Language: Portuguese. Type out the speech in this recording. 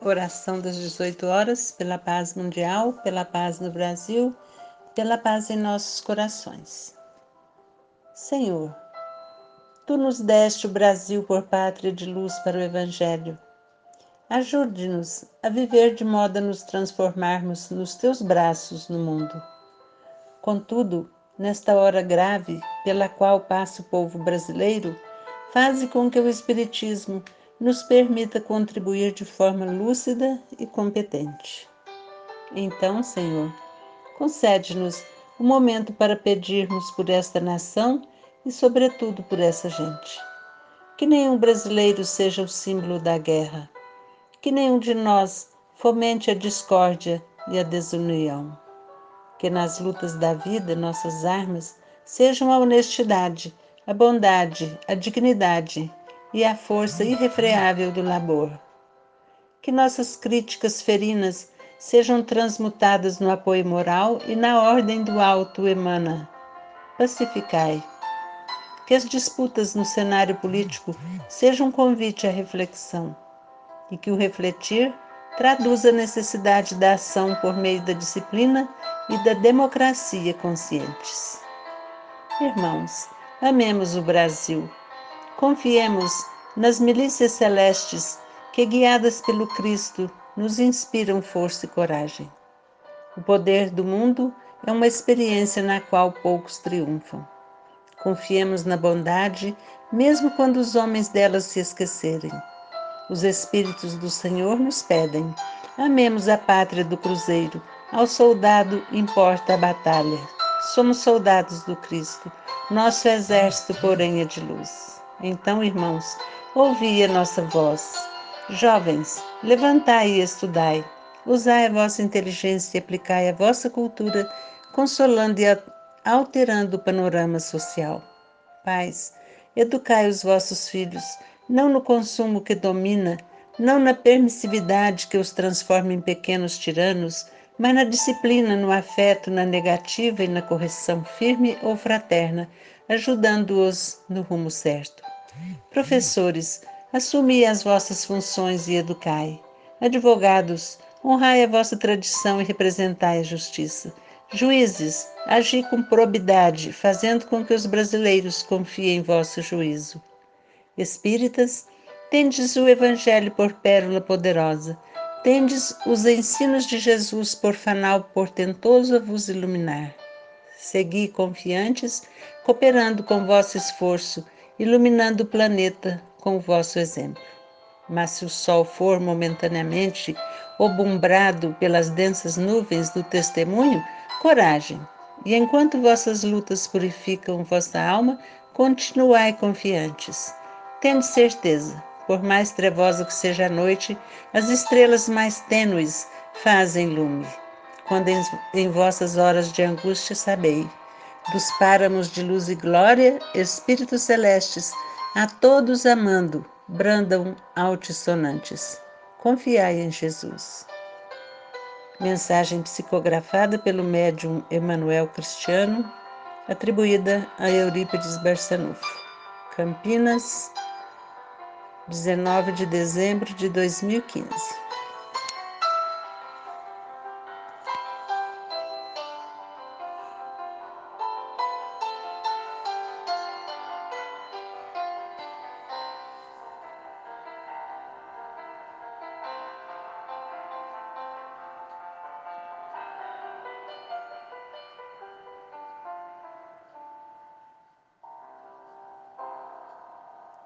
Oração das 18 horas, pela paz mundial, pela paz no Brasil, pela paz em nossos corações. Senhor, Tu nos deste o Brasil por pátria de luz para o Evangelho. Ajude-nos a viver de modo a nos transformarmos nos Teus braços no mundo. Contudo, nesta hora grave pela qual passa o povo brasileiro, faze com que o Espiritismo nos permita contribuir de forma lúcida e competente. Então, Senhor, concede-nos um momento para pedirmos por esta nação e, sobretudo, por essa gente. Que nenhum brasileiro seja o símbolo da guerra. Que nenhum de nós fomente a discórdia e a desunião. Que nas lutas da vida nossas armas sejam a honestidade, a bondade, a dignidade e a força irrefreável do labor. Que nossas críticas ferinas sejam transmutadas no apoio moral e na ordem do alto emana. Pacificai. Que as disputas no cenário político sejam um convite à reflexão e que o refletir traduza a necessidade da ação por meio da disciplina e da democracia conscientes. Irmãos, amemos o Brasil Confiemos nas milícias celestes que, guiadas pelo Cristo, nos inspiram força e coragem. O poder do mundo é uma experiência na qual poucos triunfam. Confiemos na bondade, mesmo quando os homens delas se esquecerem. Os Espíritos do Senhor nos pedem: amemos a pátria do cruzeiro, ao soldado importa a batalha. Somos soldados do Cristo, nosso exército, porém, é de luz. Então, irmãos, ouvi a nossa voz. Jovens, levantai e estudai. Usai a vossa inteligência e aplicai a vossa cultura, consolando e alterando o panorama social. Pais, educai os vossos filhos, não no consumo que domina, não na permissividade que os transforma em pequenos tiranos, mas na disciplina, no afeto, na negativa e na correção firme ou fraterna, ajudando-os no rumo certo. Professores, assumi as vossas funções e educai. Advogados, honrai a vossa tradição e representai a justiça. Juízes, agi com probidade, fazendo com que os brasileiros confiem em vosso juízo. Espíritas, tendes o Evangelho por pérola poderosa, tendes os ensinos de Jesus por fanal portentoso a vos iluminar. Segui confiantes, cooperando com vosso esforço, iluminando o planeta com o vosso exemplo. Mas se o sol for momentaneamente obumbrado pelas densas nuvens do testemunho, coragem. E enquanto vossas lutas purificam vossa alma, continuai confiantes. Tende certeza, por mais trevosa que seja a noite, as estrelas mais tênues fazem lume. Quando em, em vossas horas de angústia sabei dos páramos de luz e glória, espíritos celestes, a todos amando, brandam altissonantes. Confiai em Jesus. Mensagem psicografada pelo médium Emanuel Cristiano, atribuída a Eurípides Barçanufo. Campinas, 19 de dezembro de 2015.